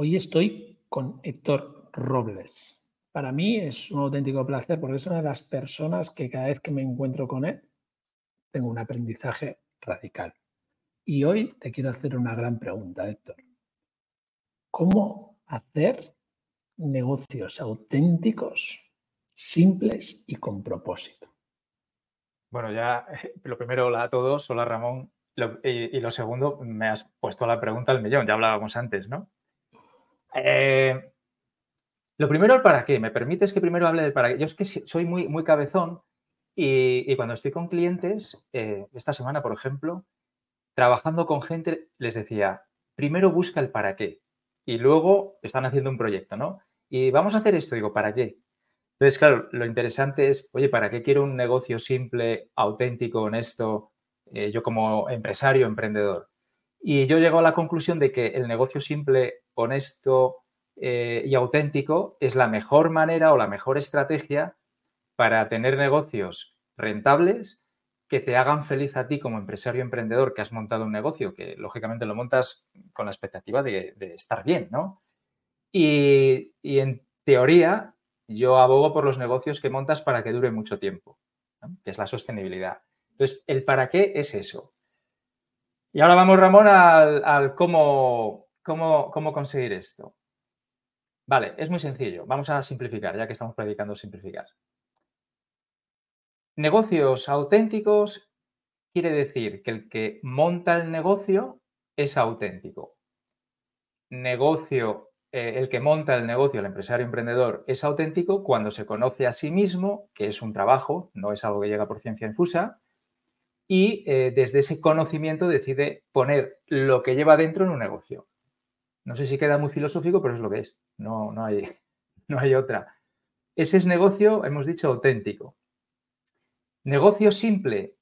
Hoy estoy con Héctor Robles. Para mí es un auténtico placer porque es una de las personas que cada vez que me encuentro con él tengo un aprendizaje radical. Y hoy te quiero hacer una gran pregunta, Héctor. ¿Cómo hacer negocios auténticos, simples y con propósito? Bueno, ya lo primero, hola a todos, hola Ramón. y, lo segundo, me has puesto la pregunta al millón, ya hablábamos antes, ¿no? Eh, lo primero, el para qué. ¿Me permites que primero hable del para qué? Yo es que soy muy, muy cabezón y, cuando estoy con clientes, eh, esta semana, por ejemplo, trabajando con gente, les decía, primero busca el para qué y luego están haciendo un proyecto, ¿no? Y vamos a hacer esto, digo, ¿para qué? Entonces, claro, lo interesante es, oye, ¿para qué quiero un negocio simple, auténtico, honesto, eh, yo como empresario, emprendedor? Y yo llego a la conclusión de que el negocio simple, honesto eh, y auténtico es la mejor manera o la mejor estrategia para tener negocios rentables que te hagan feliz a ti como empresario emprendedor que has montado un negocio, que lógicamente lo montas con la expectativa de, estar bien, ¿no? Y, en teoría, yo abogo por los negocios que montas para que dure mucho tiempo, que es la sostenibilidad. Entonces, el para qué es eso. Y ahora vamos, Ramón, al, cómo, cómo, cómo conseguir esto. Vale, es muy sencillo. Vamos a simplificar, ya que estamos predicando simplificar. Negocios auténticos quiere decir que el que monta el negocio es auténtico. Negocio, eh, el que monta el negocio, el empresario emprendedor, es auténtico cuando se conoce a sí mismo, que es un trabajo, no es algo que llega por ciencia infusa, y eh, desde ese conocimiento decide poner lo que lleva dentro en un negocio. No sé si queda muy filosófico, pero es lo que es. No, no, hay, no hay otra. Ese es negocio, hemos dicho, auténtico. Negocio simple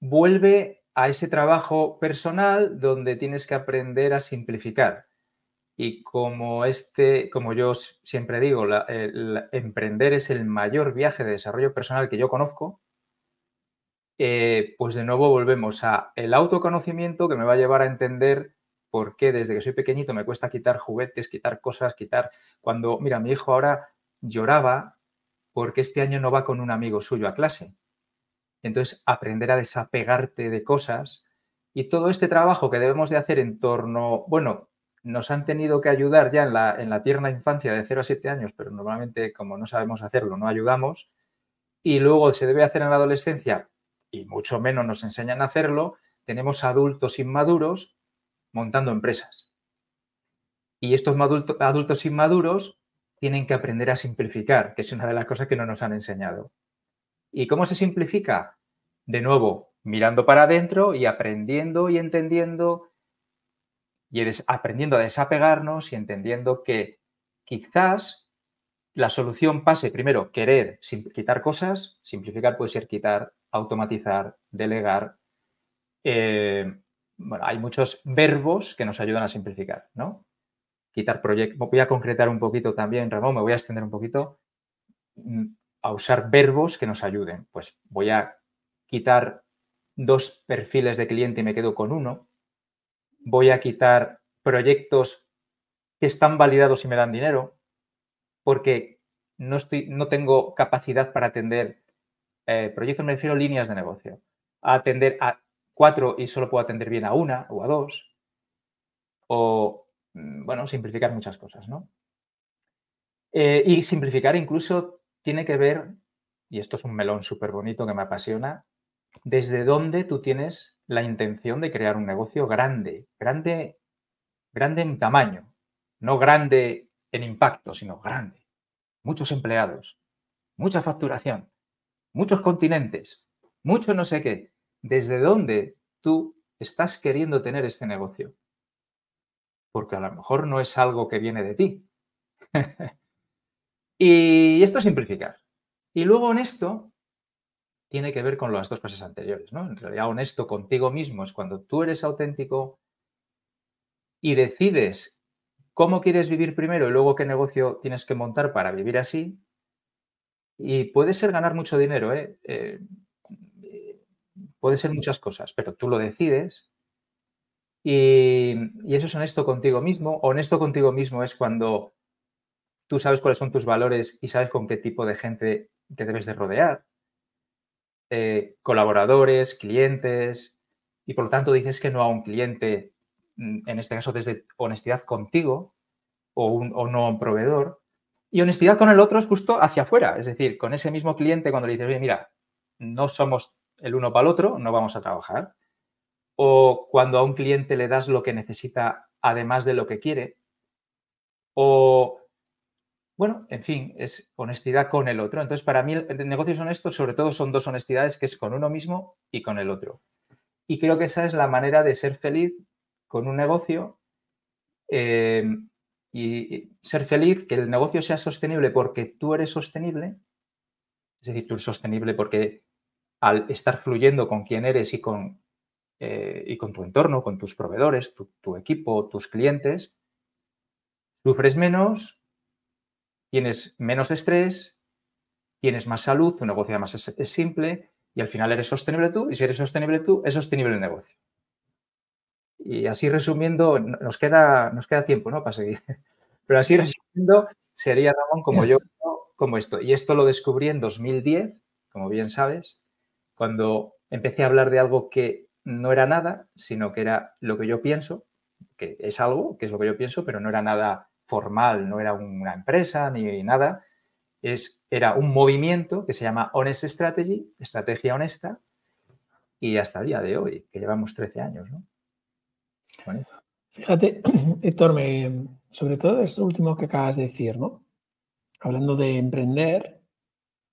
vuelve a ese trabajo personal donde tienes que aprender a simplificar. Y como este, como yo siempre digo, emprender es el mayor viaje de desarrollo personal que yo conozco, eh, pues de nuevo volvemos a el autoconocimiento que me va a llevar a entender por qué desde que soy pequeñito me cuesta quitar juguetes, quitar cosas, quitar... Cuando, mira, mi hijo ahora lloraba porque este año no va con un amigo suyo a clase. Entonces, aprender a desapegarte de cosas y todo este trabajo que debemos de hacer en torno, bueno, nos han tenido que ayudar ya en la, en la tierna infancia de 0 a 7 años, pero normalmente como no sabemos hacerlo, no ayudamos. Y luego se debe hacer en la adolescencia, y mucho menos nos enseñan a hacerlo, tenemos adultos inmaduros montando empresas. Y estos adultos inmaduros tienen que aprender a simplificar, que es una de las cosas que no nos han enseñado. ¿Y cómo se simplifica? De nuevo, mirando para adentro y aprendiendo y entendiendo y aprendiendo a desapegarnos y entendiendo que quizás la solución pase primero querer quitar cosas, simplificar puede ser quitar, automatizar, delegar. Eh, bueno, hay muchos verbos que nos ayudan a simplificar, ¿no? Quitar proyectos. Voy a concretar un poquito también, Ramón, me voy a extender un poquito mm, a usar verbos que nos ayuden. Pues voy a quitar dos perfiles de cliente y me quedo con uno. Voy a quitar proyectos que están validados y me dan dinero porque no, estoy, no tengo capacidad para atender eh, proyectos, me refiero a líneas de negocio. A atender a cuatro y solo puedo atender bien a una o a dos. O, mm, bueno, simplificar muchas cosas, ¿no? Eh, y simplificar incluso tiene que ver, y esto es un melón súper bonito que me apasiona, desde dónde tú tienes la intención de crear un negocio grande, grande, grande en tamaño, no grande en impacto, sino grande. Muchos empleados, mucha facturación, muchos continentes, mucho no sé qué. ¿Desde dónde tú estás queriendo tener este negocio? Porque a lo mejor no es algo que viene de ti. y esto es simplificar. Y luego honesto tiene que ver con las dos cosas anteriores, ¿no? En realidad honesto contigo mismo es cuando tú eres auténtico y decides cómo quieres vivir primero y luego qué negocio tienes que montar para vivir así, y puede ser ganar mucho dinero, ¿eh? Eh, puede ser muchas cosas, pero tú lo decides. Y, eso es honesto contigo mismo. Honesto contigo mismo es cuando tú sabes cuáles son tus valores y sabes con qué tipo de gente te debes de rodear. Eh, colaboradores, clientes, y por lo tanto dices que no a un cliente, mm, en este caso desde honestidad contigo o, o no a un proveedor, y honestidad con el otro es justo hacia afuera, es decir, con ese mismo cliente cuando le dices, oye, mira, no somos el uno para el otro, no vamos a trabajar. O cuando a un cliente le das lo que necesita además de lo que quiere. O, bueno, en fin, es honestidad con el otro. Entonces, para mí, el negocio honesto sobre todo son dos honestidades, que es con uno mismo y con el otro. Y creo que esa es la manera de ser feliz con un negocio eh, y ser feliz, que el negocio sea sostenible porque tú eres sostenible, es decir, tú eres sostenible porque al estar fluyendo con quién eres y con, eh, y con tu entorno, con tus proveedores, tu, equipo, tus clientes, sufres menos, tienes menos estrés, tienes más salud, tu negocio además es, simple y al final eres sostenible tú y si eres sostenible tú, es sostenible el negocio. Y así resumiendo, nos queda, nos queda tiempo ¿no? para seguir. Pero así resumiendo, sería Ramón como yo, como esto. Y esto lo descubrí en 2010, como bien sabes, cuando empecé a hablar de algo que no era nada, sino que era lo que yo pienso, que es algo, que es lo que yo pienso, pero no era nada formal, no era una empresa ni nada, es, era un movimiento que se llama Honest Strategy, estrategia honesta, y hasta el día de hoy, que llevamos 13 años. ¿no? Fíjate, Héctor, sobre todo esto último que acabas de decir, ¿no? Hablando de emprender,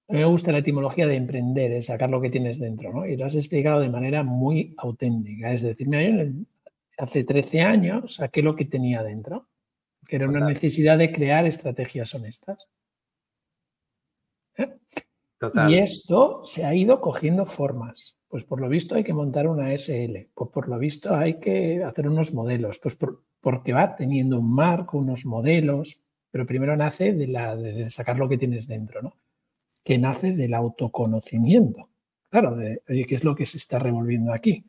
a mí me gusta la etimología de emprender, es sacar lo que tienes dentro, ¿no? Y lo has explicado de manera muy auténtica. Es decir, mira, hace 13 años saqué lo que tenía dentro, que era una necesidad de crear estrategias honestas. ¿Eh? Y esto se ha ido cogiendo formas. Pues por lo visto hay que montar una SL, pues por lo visto hay que hacer unos modelos, pues porque va teniendo un marco, unos modelos, pero primero nace de, la, de sacar lo que tienes dentro, ¿no? que nace del autoconocimiento. Claro, de qué es lo que se está revolviendo aquí.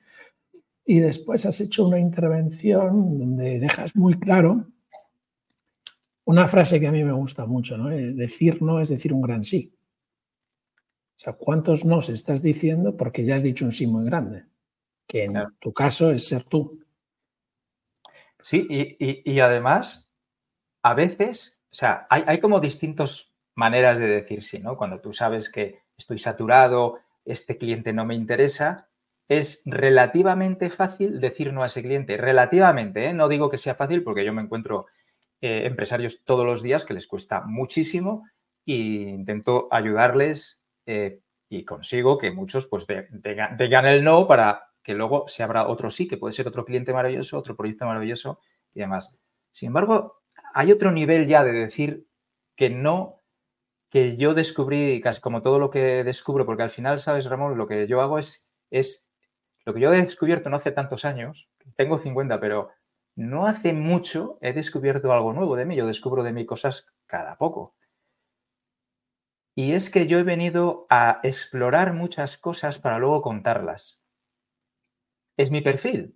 Y después has hecho una intervención donde dejas muy claro una frase que a mí me gusta mucho, ¿no? Eh, decir no es decir un gran sí. O sea, ¿cuántos no estás diciendo porque ya has dicho un sí muy grande? Que en tu caso es ser tú. Sí, y, además, a veces, o sea, hay, hay como distintos maneras de decir sí, ¿no? Cuando tú sabes que estoy saturado, este cliente no me interesa, es relativamente fácil decir no a ese cliente. Relativamente, ¿eh? no digo que sea fácil porque yo me encuentro eh, empresarios todos los días que les cuesta muchísimo e intento ayudarles eh, y consigo que muchos pues digan el no para que luego se abra otro sí, que puede ser otro cliente maravilloso, otro proyecto maravilloso y demás. Sin embargo, hay otro nivel ya de decir que no que yo descubrí, casi como todo lo que descubro, porque al final, ¿sabes, Ramón? Lo que yo hago es, es lo que yo he descubierto no hace tantos años, tengo 50, pero no hace mucho he descubierto algo nuevo de mí, yo descubro de mí cosas cada poco. Y es que yo he venido a explorar muchas cosas para luego contarlas. Es mi perfil.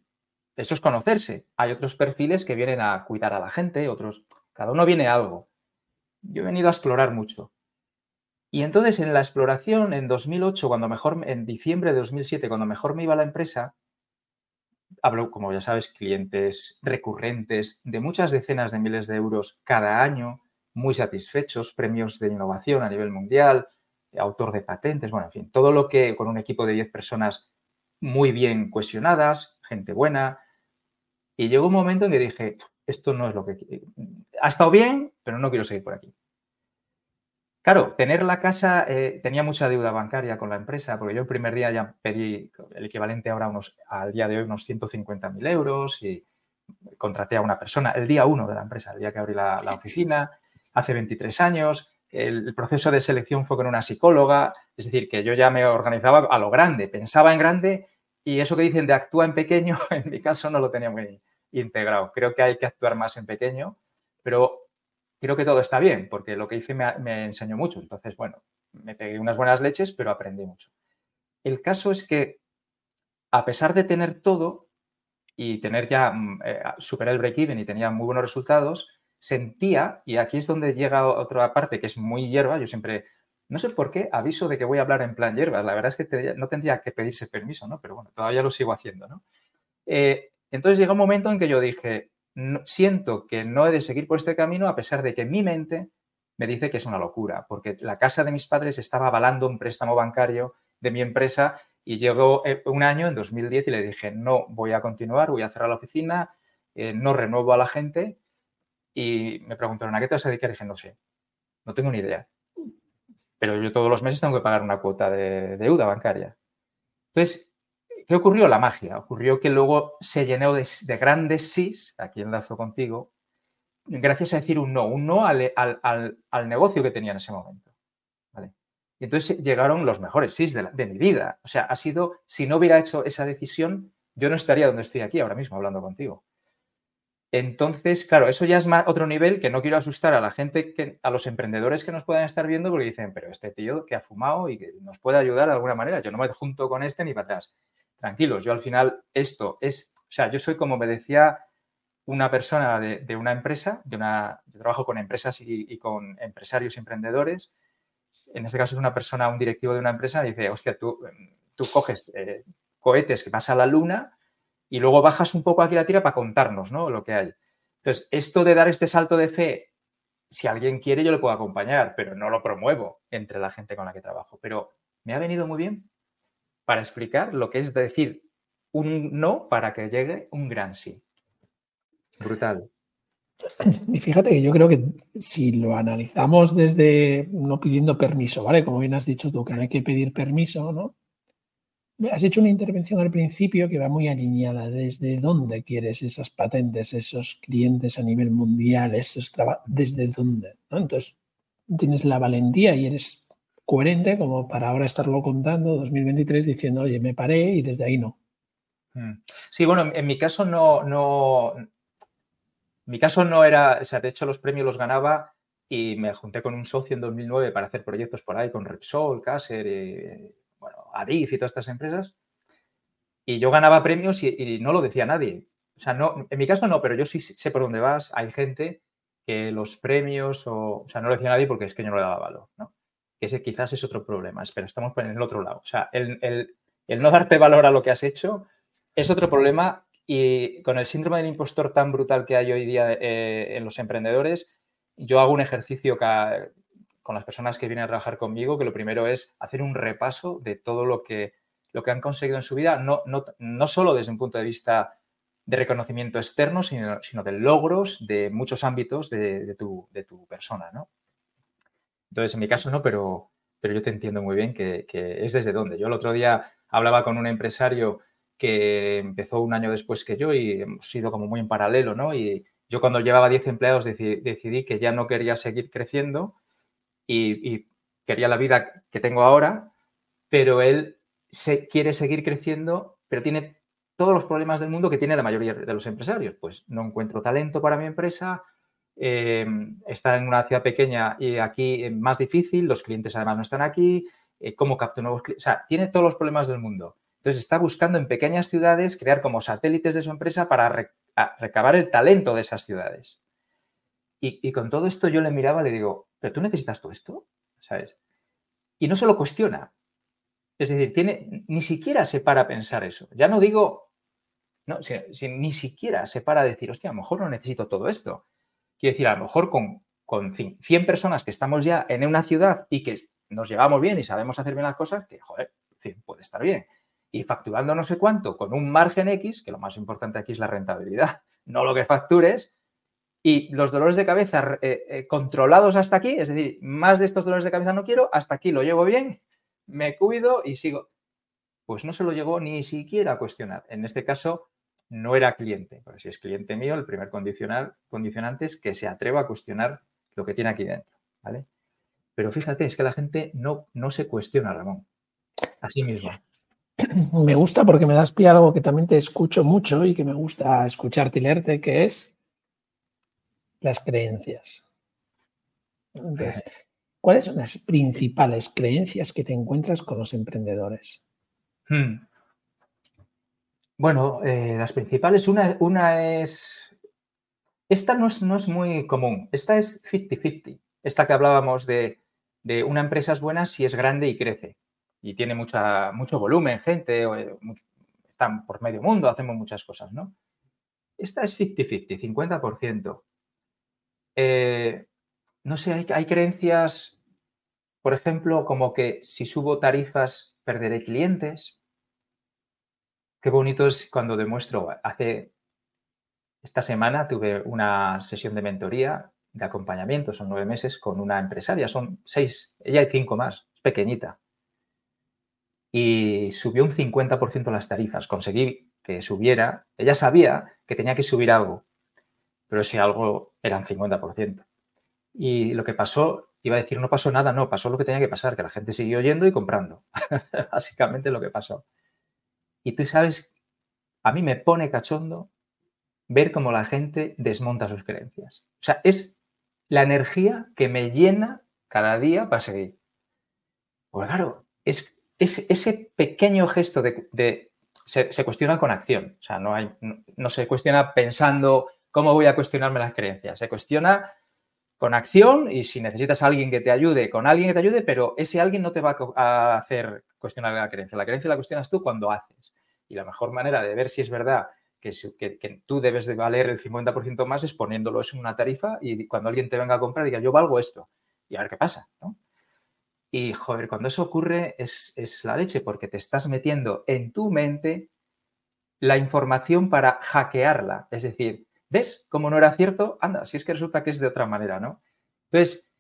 Eso es conocerse. Hay otros perfiles que vienen a cuidar a la gente, otros, cada uno viene a algo. Yo he venido a explorar mucho. Y entonces en la exploración, en 2008, cuando mejor, en diciembre de 2007, cuando mejor me iba la empresa, hablo, como ya sabes, clientes recurrentes de muchas decenas de miles de euros cada año, muy satisfechos, premios de innovación a nivel mundial, autor de patentes, bueno, en fin, todo lo que con un equipo de 10 personas muy bien cohesionadas, gente buena. Y llegó un momento en que dije, esto no es lo que... Ha estado bien, pero no quiero seguir por aquí. Claro, tener la casa, eh, tenía mucha deuda bancaria con la empresa, porque yo el primer día ya pedí el equivalente ahora unos, al día de hoy unos 150.000 euros y contraté a una persona el día uno de la empresa, el día que abrí la, oficina, hace 23 años. El, proceso de selección fue con una psicóloga, es decir, que yo ya me organizaba a lo grande, pensaba en grande y eso que dicen de actúa en pequeño, en mi caso no lo tenía muy integrado. Creo que hay que actuar más en pequeño, pero creo que todo está bien, porque lo que hice me, enseñó mucho. Entonces, bueno, me pegué unas buenas leches, pero aprendí mucho. El caso es que, a pesar de tener todo, y tener ya, mm, eh, superar el break-even y tenía muy buenos resultados, sentía, y aquí es donde llega otra parte que es muy hierba, yo siempre, no sé por qué, aviso de que voy a hablar en plan hierba, la verdad es que no tendría que pedirse permiso, ¿no? Pero bueno, todavía lo sigo haciendo, ¿no? Eh, entonces llega un momento en que yo dije, siento que no he de seguir por este camino a pesar de que mi mente me dice que es una locura, porque la casa de mis padres estaba avalando un préstamo bancario de mi empresa y llegó eh, un año, en 2010, y le dije, no voy a continuar, voy a cerrar la oficina, eh, no renuevo a la gente. Y me preguntaron, ¿a qué te vas a dedicar? Y dije, no sé, no tengo ni idea. Pero yo todos los meses tengo que pagar una cuota de deuda bancaria. Entonces, ¿qué ocurrió? La magia. Ocurrió que luego se llenó de, grandes sís, aquí enlazo contigo, gracias a decir un no, un no al, al negocio que tenía en ese momento. Y entonces llegaron los mejores sís de, mi vida. O sea, ha sido, si no hubiera hecho esa decisión, yo no estaría donde estoy aquí ahora mismo hablando contigo. Entonces, claro, eso ya es más otro nivel que no quiero asustar a la gente, que, a los emprendedores que nos puedan estar viendo porque dicen, pero este tío que ha fumado y que nos puede ayudar de alguna manera, yo no me junto con este ni para atrás. Tranquilos, yo al final esto es, o sea, yo soy como me decía una persona de, una empresa, de una, yo trabajo con empresas y, con empresarios y emprendedores, en este caso es una persona, un directivo de una empresa, dice, hostia, tú, tú coges eh, cohetes que vas a la luna y luego bajas un poco aquí la tira para contarnos ¿no? lo que hay. Entonces, esto de dar este salto de fe, si alguien quiere, yo le puedo acompañar, pero no lo promuevo entre la gente con la que trabajo. Pero me ha venido muy bien para explicar lo que es decir un no para que llegue un gran sí. Brutal. Y fíjate que yo creo que si lo analizamos desde no pidiendo permiso, ¿vale? Como bien has dicho tú, que no hay que pedir permiso, ¿no? Has hecho una intervención al principio que va muy alineada. ¿Desde dónde quieres esas patentes, esos clientes a nivel mundial, esos ¿Desde dónde? Entonces, tienes la valentía y eres coherente como para ahora estarlo contando 2023 diciendo, oye, me paré y desde ahí no. Mm. Sí, bueno, en mi caso no, no, mi caso no era, o sea, de hecho los premios los ganaba y me junté con un socio en 2009 para hacer proyectos por ahí con Repsol, Caser, y, bueno, Adif y todas estas empresas. Y yo ganaba premios y, no lo decía nadie. O sea, no, en mi caso no, pero yo sí sé por dónde vas. Hay gente que los premios, o, o sea, no lo decía nadie porque es que yo no le daba valor, ¿no? Ese quizás es otro problema, pero estamos en el otro lado. O sea, el, el, el no darte valor a lo que has hecho es otro problema y con el síndrome del impostor tan brutal que hay hoy día eh, en los emprendedores, yo hago un ejercicio con las personas que vienen a trabajar conmigo, que lo primero es hacer un repaso de todo lo que, lo que han conseguido en su vida, no, no, no solo desde un punto de vista de reconocimiento externo, sino, sino de logros de muchos ámbitos de, tu, de tu, persona, ¿no? Entonces, en mi caso no, pero, pero yo te entiendo muy bien que, que es desde dónde. Yo el otro día hablaba con un empresario que empezó un año después que yo y hemos sido como muy en paralelo, ¿no? Y yo cuando llevaba 10 empleados decidí, que ya no quería seguir creciendo y, quería la vida que tengo ahora, pero él se, quiere seguir creciendo, pero tiene todos los problemas del mundo que tiene la mayoría de los empresarios. Pues no encuentro talento para mi empresa, eh, está en una ciudad pequeña y aquí es más difícil, los clientes además no están aquí, eh, cómo capto nuevos clientes, o sea, tiene todos los problemas del mundo. Entonces está buscando en pequeñas ciudades crear como satélites de su empresa para recabar el talento de esas ciudades. Y, con todo esto yo le miraba y le digo, ¿pero tú necesitas todo esto? ¿Sabes? Y no se lo cuestiona. Es decir, tiene, ni siquiera se para a pensar eso. Ya no digo, no, ni siquiera se para a decir, hostia, a lo mejor no necesito todo esto. Quiero decir, a lo mejor con, con 100 personas que estamos ya en una ciudad y que nos llevamos bien y sabemos hacer bien las cosas, que, joder, 100 puede estar bien y facturando no sé cuánto con un margen X, que lo más importante aquí es la rentabilidad, no lo que factures, y los dolores de cabeza eh, eh, controlados hasta aquí, es decir, más de estos dolores de cabeza no quiero, hasta aquí lo llevo bien, me cuido y sigo. Pues no se lo llegó ni siquiera a cuestionar. En este caso, no era cliente, pero si es cliente mío, el primer condicional, condicionante es que se atreva a cuestionar lo que tiene aquí dentro, ¿vale? Pero fíjate, es que la gente no, no se cuestiona, Ramón. Así mismo. me gusta porque me das pie a algo que también te escucho mucho y que me gusta escucharte y leerte, que es las creencias. ¿cuáles son las principales creencias que te encuentras con los emprendedores? Hmm. Bueno, eh, las principales, una, una es... Esta no es, no es muy común, esta es 50-50. Esta que hablábamos de, de, una empresa es buena si es grande y crece y tiene mucha, mucho volumen, gente, eh, están por medio mundo, hacemos muchas cosas, ¿no? Esta es 50-50, 50%. Eh, no sé, hay, hay creencias, por ejemplo, como que si subo tarifas perderé clientes. Qué bonito es cuando demuestro. Hace esta semana tuve una sesión de mentoría, de acompañamiento, son nueve meses, con una empresaria, son seis, ella hay cinco más, es pequeñita. Y subió un 50% las tarifas. Conseguí que subiera. Ella sabía que tenía que subir algo, pero si algo eran 50%. Y lo que pasó, iba a decir, no pasó nada, no, pasó lo que tenía que pasar, que la gente siguió yendo y comprando. Básicamente lo que pasó. Y tú sabes, a mí me pone cachondo ver cómo la gente desmonta sus creencias. O sea, es la energía que me llena cada día para seguir. Pues claro, es, ese pequeño gesto de, se, cuestiona con acción. O sea, no, hay, no se cuestiona pensando cómo voy a cuestionarme las creencias. Se cuestiona con acción y si necesitas a alguien que te ayude, con alguien que te ayude, pero ese alguien no te va a hacer cuestionar la creencia. La creencia la cuestionas tú cuando haces. Y la mejor manera de ver si es verdad que, tú debes de valer el 50% más es poniéndolo en una tarifa y cuando alguien te venga a comprar diga yo valgo esto y a ver qué pasa. Y joder, cuando eso ocurre es, es la leche porque te estás metiendo en tu mente la información para hackearla. Es decir, ¿Ves cómo no era cierto? Anda, si es que resulta que es de otra manera, ¿no? Entonces,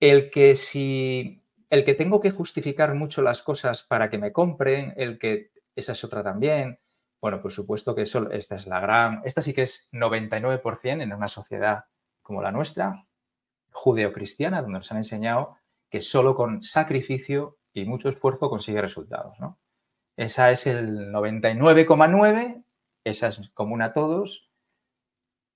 el que si el que tengo que justificar mucho las cosas para que me compren, el que esa es otra también. Bueno, por supuesto que eso, esta es la gran, esta sí que es 99% en una sociedad como la nuestra, judeocristiana, donde nos han enseñado que solo con sacrificio y mucho esfuerzo consigue resultados, ¿no? Esa es el 99,9, esa es común a todos,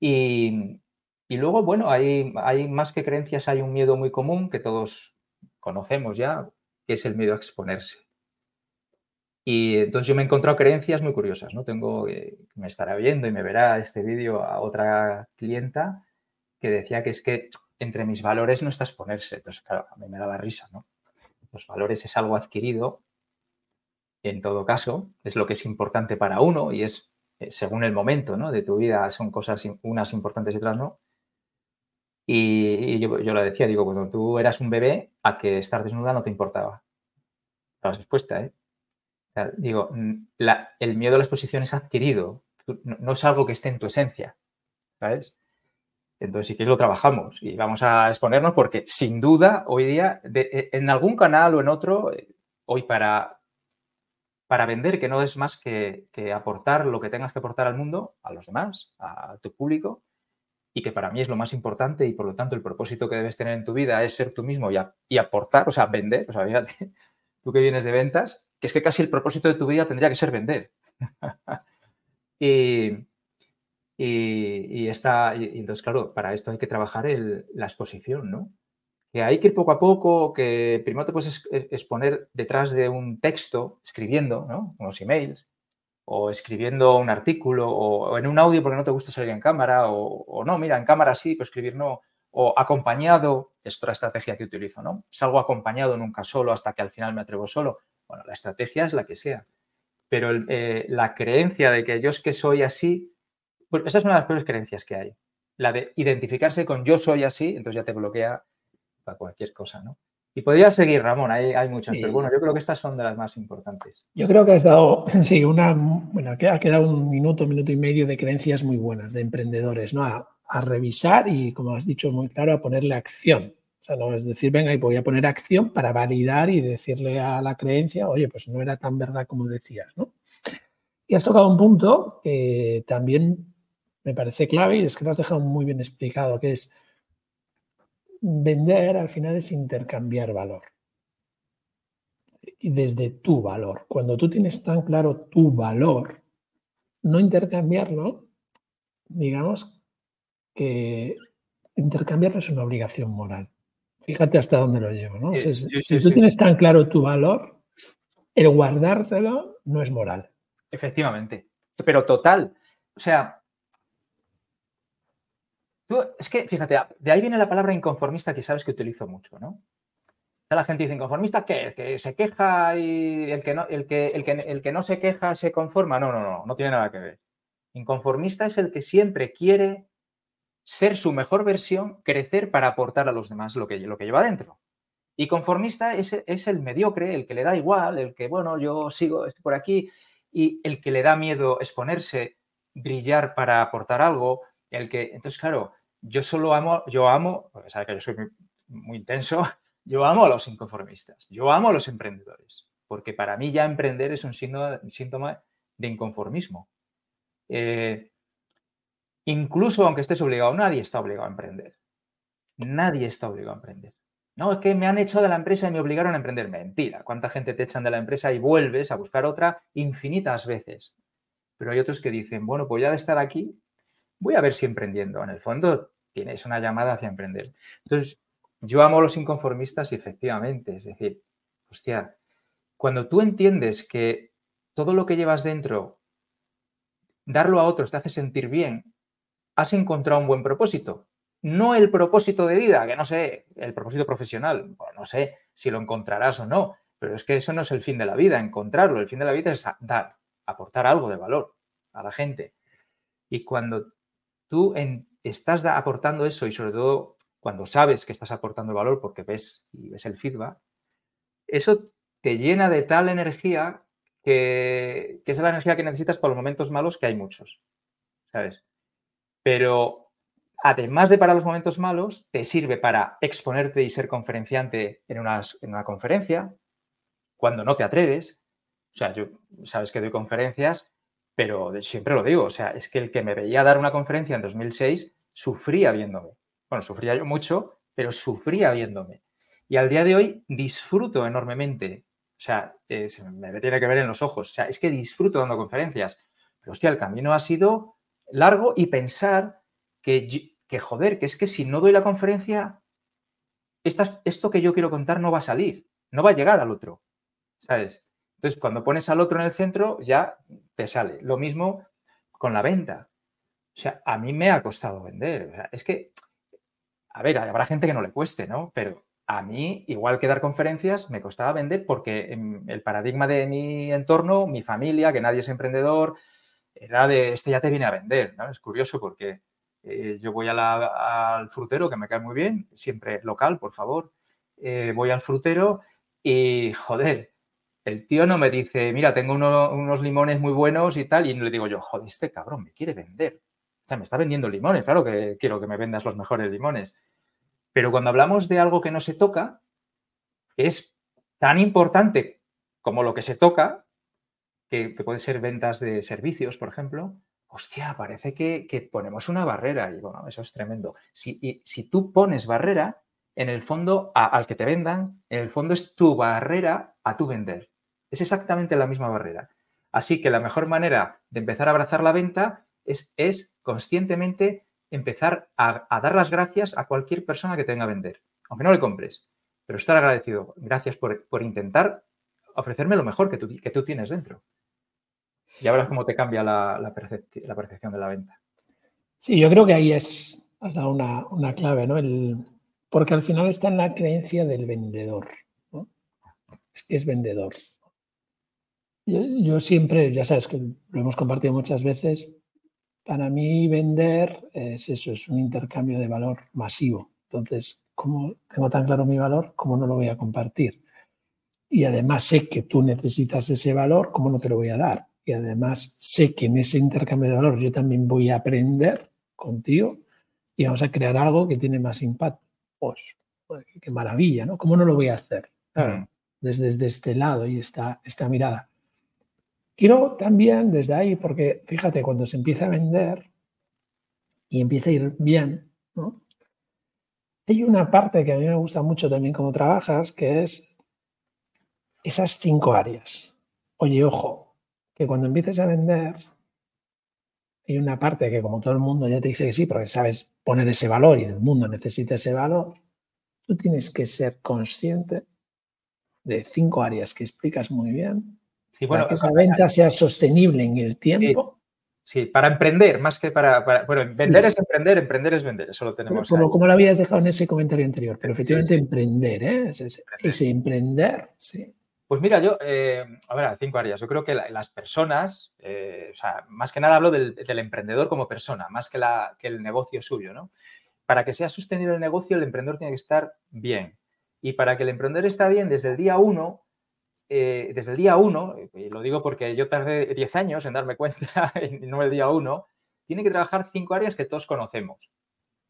y, luego, bueno, hay, hay más que creencias, hay un miedo muy común que todos conocemos ya, que es el miedo a exponerse. Y entonces yo me he encontrado creencias muy curiosas, ¿no? Tengo, eh, me estará viendo y me verá este vídeo a otra clienta que decía que es que entre mis valores no está exponerse. Entonces, claro, a mí me daba risa, ¿no? Los valores es algo adquirido, en todo caso, es lo que es importante para uno y es según el momento ¿no? de tu vida, son cosas unas importantes y otras no. Y, yo, yo, lo decía, digo, cuando tú eras un bebé, a que estar desnuda no te importaba. Estabas expuesta, ¿eh? digo, el miedo a la exposición es adquirido, no, es algo que esté en tu esencia, ¿sabes? Entonces, si quieres, lo trabajamos y vamos a exponernos porque, sin duda, hoy día, e, en algún canal o en otro, eh, hoy para, para vender, que no es más que, aportar lo que tengas que aportar al mundo, a los demás, a tu público, y que para mí es lo más importante y por lo tanto el propósito que debes tener en tu vida es ser tú mismo y, aportar, o sea, vender, o sea, fíjate, tú que vienes de ventas, que es que casi el propósito de tu vida tendría que ser vender. y, y, está, y, entonces, claro, para esto hay que trabajar la exposición, ¿no? Que hay que ir poco a poco, que primero te puedes exponer detrás de un texto, escribiendo, ¿no? Unos emails, o escribiendo un artículo, o, en un audio porque no te gusta salir en cámara, o, no, mira, en cámara sí, pero escribir no, o acompañado, es otra estrategia que utilizo, ¿no? Salgo acompañado nunca solo hasta que al final me atrevo solo. Bueno, la estrategia es la que sea, pero eh, la creencia de que yo es que soy así, pues esa es una de las peores creencias que hay. La de identificarse con yo soy así, entonces ya te bloquea para cualquier cosa, ¿no? Y podría seguir, Ramón, hay, hay muchas, pero bueno, yo creo que estas son de las más importantes. Yo creo que has dado, sí, una, bueno, ha quedado un minuto, minuto y medio de creencias muy buenas de emprendedores, ¿no? A, revisar y, como has dicho muy claro, a ponerle acción. O sea, no es decir, venga, y voy a poner acción para validar y decirle a la creencia, oye, pues no era tan verdad como decías, ¿no? Y has tocado un punto que también me parece clave y es que lo has dejado muy bien explicado, que es vender al final es intercambiar valor. Y desde tu valor. Cuando tú tienes tan claro tu valor, no intercambiarlo, digamos que intercambiarlo es una obligación moral. Fíjate hasta dónde lo llevo, ¿no? si tú tienes tan claro tu valor, el guardártelo no es moral. Efectivamente. pero total. O sea, es que, fíjate, de ahí viene la palabra inconformista que sabes que utilizo mucho, ¿no? La gente dice inconformista, ¿qué? ¿El que se queja y el que, no, el, que, el, que, el que no se queja se conforma? No, no, no, no tiene nada que ver. Inconformista es el que siempre quiere ser su mejor versión, crecer para aportar a los demás lo que, lo que lleva dentro. Y conformista es, es, el mediocre, el que le da igual, el que, bueno, yo sigo, estoy por aquí, y el que le da miedo exponerse, brillar para aportar algo, el que, entonces, claro, yo solo amo, yo amo, porque sabe que yo soy muy, intenso, yo amo a los inconformistas, yo amo a los emprendedores, porque para mí ya emprender es un síntoma de inconformismo. Eh, incluso aunque estés obligado, nadie está obligado a emprender. Nadie está obligado a emprender. No, es que me han echado de la empresa y me obligaron a emprender. Mentira. ¿Cuánta gente te echan de la empresa y vuelves a buscar otra infinitas veces? Pero hay otros que dicen, bueno, pues ya de estar aquí, voy a ver si emprendiendo. En el fondo, tienes una llamada hacia emprender. Entonces, yo amo a los inconformistas y efectivamente, es decir, hostia, cuando tú entiendes que todo lo que llevas dentro, darlo a otros te hace sentir bien, has encontrado un buen propósito no el propósito de vida, que no sé, el propósito profesional, no sé si lo encontrarás o no, pero es que eso no es el fin de la vida, encontrarlo. El fin de la vida es dar, aportar algo de valor a la gente. Y cuando tú estás aportando eso y sobre todo cuando sabes que estás aportando valor porque ves y ves el feedback, eso te llena de tal energía que, que es la energía que necesitas para los momentos malos, que hay muchos, ¿sabes? Pero además de para los momentos malos, te sirve para exponerte y ser conferenciante en, en una conferencia, cuando no te atreves. O sea, yo sabes que doy conferencias, pero siempre lo digo, o sea, es que el que me veía dar una conferencia en 2006 sufría viéndome. Bueno, sufría yo mucho, pero sufría viéndome. Y al día de hoy disfruto enormemente. O sea, eh, me tiene que ver en los ojos. O sea, es que disfruto dando conferencias. Pero hostia, el camino ha sido largo y pensar que, que joder, que es que si no doy la conferencia, esto que yo quiero contar no va a salir, no va a llegar al otro, ¿sabes? Entonces, cuando pones al otro en el centro, ya te sale. Lo mismo con la venta. O sea, a mí me ha costado vender. es que, a ver, habrá gente que no le cueste, ¿no? Pero a mí, igual que dar conferencias, me costaba vender porque el paradigma de mi entorno, mi familia, que nadie es emprendedor, era de, este ya te viene a vender. Es curioso porque eh, yo voy al frutero, que me cae muy bien, siempre local, por favor. Eh, voy al frutero y, joder, el tío no me dice, mira, tengo unos limones muy buenos y tal, y le digo yo, joder, este cabrón me quiere vender. O sea, me está vendiendo limones, claro que quiero que me vendas los mejores limones. Pero cuando hablamos de algo que no se toca, es tan importante como lo que se toca, que, puede ser ventas de servicios, por ejemplo, hostia, parece que, ponemos una barrera y bueno, eso es tremendo. Si tú pones barrera, en el fondo, al que te vendan, en el fondo es tu barrera a tu vender. Es exactamente la misma barrera. Así que la mejor manera de empezar a abrazar la venta es, es conscientemente empezar a, dar las gracias a cualquier persona que te venga a vender, aunque no le compres, pero estar agradecido. Gracias por, intentar ofrecerme lo mejor que tú, que tú tienes dentro. Y ahora cómo te cambia la, percepción de la venta. Sí, yo creo que ahí es, has dado una, clave, ¿no? El, porque al final está en la creencia del vendedor. Es que es vendedor. Yo, siempre, ya sabes que lo hemos compartido muchas veces, para mí vender es eso, es un intercambio de valor masivo. Entonces, como tengo tan claro mi valor, ¿cómo no lo voy a compartir? Y además sé que tú necesitas ese valor, ¿cómo no te lo voy a dar? y además sé que en ese intercambio de valor yo también voy a aprender contigo y vamos a crear algo que tiene más impacto. Pues, qué maravilla, ¿no? ¿Cómo no lo voy a hacer? Mm. desde, este lado y esta, esta mirada. Quiero también desde ahí, porque fíjate, cuando se empieza a vender y empieza a ir bien, hay una parte que a mí me gusta mucho también como trabajas, que es esas cinco áreas. Oye, ojo, que cuando empieces a vender, hay una parte que como todo el mundo ya te dice que sí, porque sabes poner ese valor y el mundo necesita ese valor, tú tienes que ser consciente de cinco áreas que explicas muy bien. Sí, bueno, para que esa venta sea sostenible en el tiempo. Sí, para emprender, más que para. bueno, vender es emprender, emprender es vender, eso lo tenemos. Como, como, lo habías dejado en ese comentario anterior, pero efectivamente emprender, ¿eh? Ese, emprender, sí. Pues mira, yo, eh, a ver, cinco áreas. Yo creo que las personas, eh, o sea, más que nada hablo del, emprendedor como persona, más que, la, que el negocio suyo, ¿no? Para que sea sostenible el negocio, el emprendedor tiene que estar bien. Y para que el emprendedor esté bien desde el día uno, eh, desde el día uno, y lo digo porque yo tardé 10 años en darme cuenta, no el día uno, tiene que trabajar cinco áreas que todos conocemos.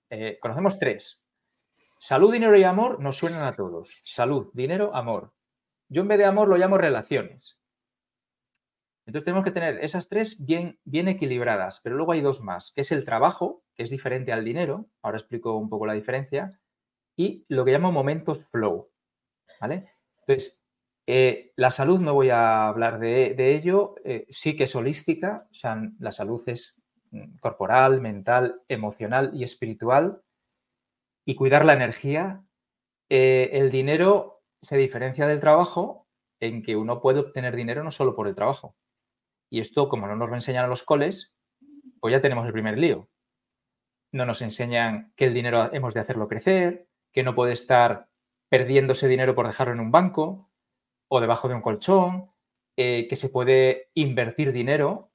Eh, conocemos tres. Salud, dinero y amor nos suenan a todos. Salud, dinero, amor. Yo en vez de amor lo llamo relaciones. Entonces tenemos que tener esas tres bien, bien equilibradas, pero luego hay dos más, que es el trabajo, que es diferente al dinero, ahora explico un poco la diferencia, y lo que llamo momentos flow. ¿Vale? Entonces, eh, la salud, no voy a hablar de, ello, eh, sí que es holística, o sea, la salud es mm, corporal, mental, emocional y espiritual. Y cuidar la energía. Eh, el dinero se diferencia del trabajo en que uno puede obtener dinero no solo por el trabajo. Y esto, como no nos lo enseñan a los coles, pues ya tenemos el primer lío. No nos enseñan que el dinero hemos de hacerlo crecer, que no puede estar perdiéndose dinero por dejarlo en un banco, o debajo de un colchón, eh, que se puede invertir dinero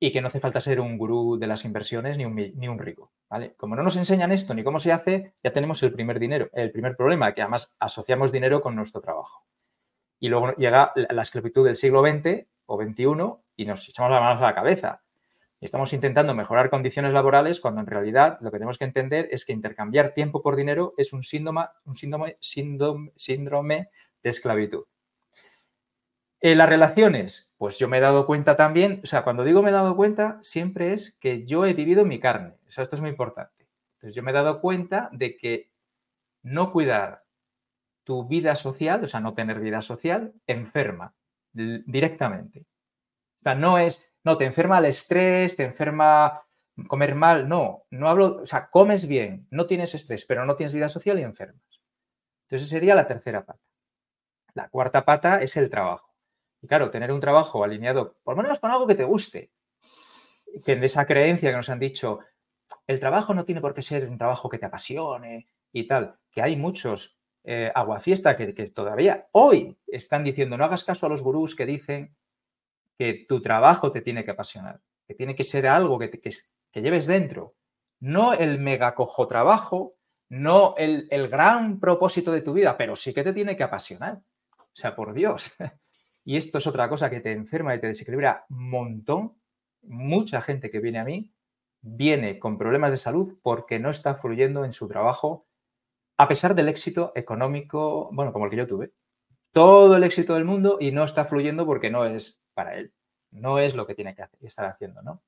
y que no hace falta ser un gurú de las inversiones ni un, ni un rico. Como no nos enseñan esto ni cómo se hace, ya tenemos el primer dinero, el primer problema, que además asociamos dinero con nuestro trabajo. Y luego llega la esclavitud del siglo XX o XXI y nos echamos las manos a la cabeza. Y estamos intentando mejorar condiciones laborales cuando en realidad lo que tenemos que entender es que intercambiar tiempo por dinero es un síndrome, un síndrome, síndrome de esclavitud. Eh, las relaciones, pues yo me he dado cuenta también, o sea, cuando digo me he dado cuenta, siempre es que yo he vivido mi carne. O sea, esto es muy importante. Entonces, yo me he dado cuenta de que no cuidar tu vida social, o sea, no tener vida social, enferma directamente. O sea, no es, no, te enferma el estrés, te enferma comer mal, no, no hablo, o sea, comes bien, no tienes estrés, pero no tienes vida social y enfermas. Entonces, sería la tercera pata. La cuarta pata es el trabajo. Y claro, tener un trabajo alineado, por lo menos con algo que te guste, que de esa creencia que nos han dicho, el trabajo no tiene por qué ser un trabajo que te apasione y tal, que hay muchos eh, aguafiesta que, todavía hoy están diciendo, no hagas caso a los gurús que dicen que tu trabajo te tiene que apasionar, que tiene que ser algo que, lleves dentro, no el mega cojo trabajo, no el gran propósito de tu vida, pero sí que te tiene que apasionar. O sea, por Dios. Y esto es otra cosa que te enferma y te desequilibra un montón. Mucha gente que viene a mí viene con problemas de salud porque no está fluyendo en su trabajo, a pesar del éxito económico, bueno, como el que yo tuve. Todo el éxito del mundo y no está fluyendo porque no es para él. No es lo que tiene que estar haciendo, ¿no?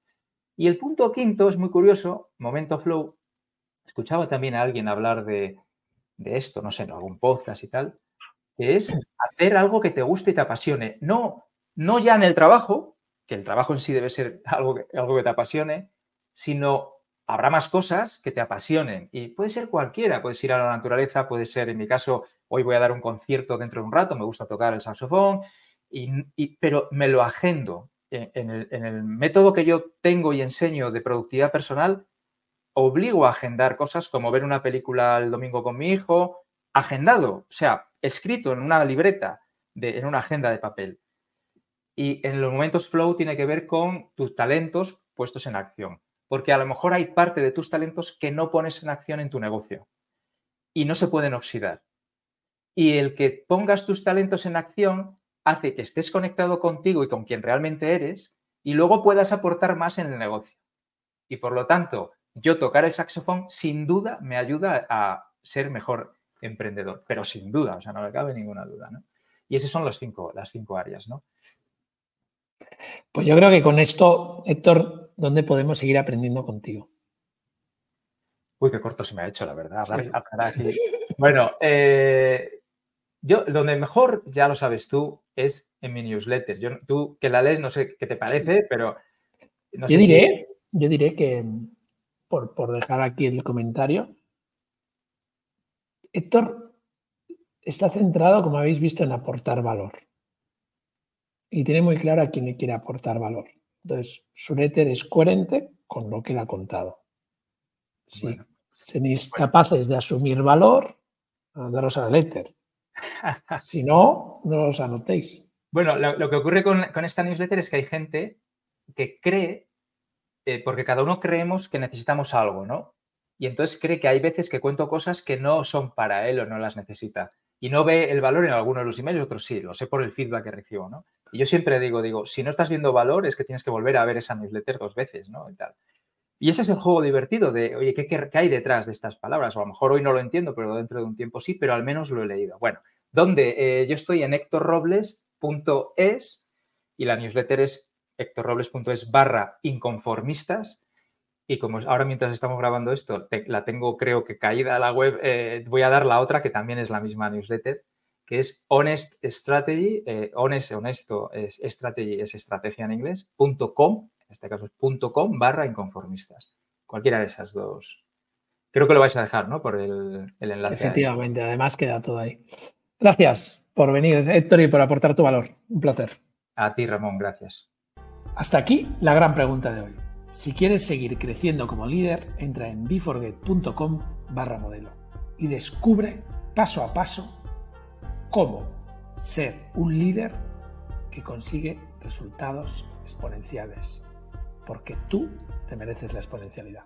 Y el punto quinto es muy curioso, momento flow. Escuchaba también a alguien hablar de, de esto, no sé, en algún podcast y tal, que es hacer algo que te guste y te apasione. No, no ya en el trabajo, que el trabajo en sí debe ser algo que, algo que te apasione, sino habrá más cosas que te apasionen. Y puede ser cualquiera, puedes ir a la naturaleza, puede ser, en mi caso, hoy voy a dar un concierto dentro de un rato, me gusta tocar el saxofón, y, pero me lo agendo. En el, en el método que yo tengo y enseño de productividad personal, obligo a agendar cosas como ver una película el domingo con mi hijo, agendado. O sea, escrito en una libreta, de, en una agenda de papel. Y en los momentos flow tiene que ver con tus talentos puestos en acción. Porque a lo mejor hay parte de tus talentos que no pones en acción en tu negocio y no se pueden oxidar. Y el que pongas tus talentos en acción hace que estés conectado contigo y con quien realmente eres y luego puedas aportar más en el negocio. Y por lo tanto, yo tocar el saxofón sin duda me ayuda a ser mejor emprendedor, pero sin duda, o sea, no me cabe ninguna duda, ¿no? Y esas son los cinco, las cinco áreas, ¿no? Pues yo creo que con esto, Héctor, ¿dónde podemos seguir aprendiendo contigo? Uy, qué corto se me ha hecho, la verdad. Bueno, eh, yo donde mejor, ya lo sabes tú, es en mi newsletter. Yo, tú que la lees, no sé qué te parece, pero... yo, diré, yo diré que, por, por dejar aquí el comentario, Héctor está centrado, como habéis visto, en aportar valor. Y tiene muy claro a quién le quiere aportar valor. Entonces, su letter es coherente con lo que él ha contado. Si tenéis capaces de asumir valor, daros a la letter. si no, no os anotéis. Bueno, lo, que ocurre con, esta newsletter es que hay gente que cree, eh, porque cada uno creemos que necesitamos algo, ¿no? Y entonces cree que hay veces que cuento cosas que no son para él o no las necesita. Y no ve el valor en algunos de los emails, otros sí, lo sé por el feedback que recibo, ¿no? Y yo siempre digo, digo, si no estás viendo valor es que tienes que volver a ver esa newsletter dos veces, ¿no? Y, tal. y ese es el juego divertido de, oye, ¿qué, ¿qué, hay detrás de estas palabras? O a lo mejor hoy no lo entiendo, pero dentro de un tiempo sí, pero al menos lo he leído. Bueno, donde eh, yo estoy en hectorrobles.es y la newsletter es hectorrobles.es barra inconformistas. Y como ahora mientras estamos grabando esto, la tengo creo que caída a la web, eh, voy a dar la otra que también es la misma newsletter, que es Honest Strategy, eh, honest, honesto, es strategy, es estrategia en inglés, punto com, en este caso es punto com barra inconformistas. Cualquiera de esas dos. Creo que lo vais a dejar, ¿no? Por el, enlace. Efectivamente, además queda todo ahí. Gracias por venir, Héctor, y por aportar tu valor. Un placer. A ti, Ramón, gracias. Hasta aquí la gran pregunta de hoy. Si quieres seguir creciendo como líder, entra en beforget.com barra modelo y descubre paso a paso cómo ser un líder que consigue resultados exponenciales, porque tú te mereces la exponencialidad.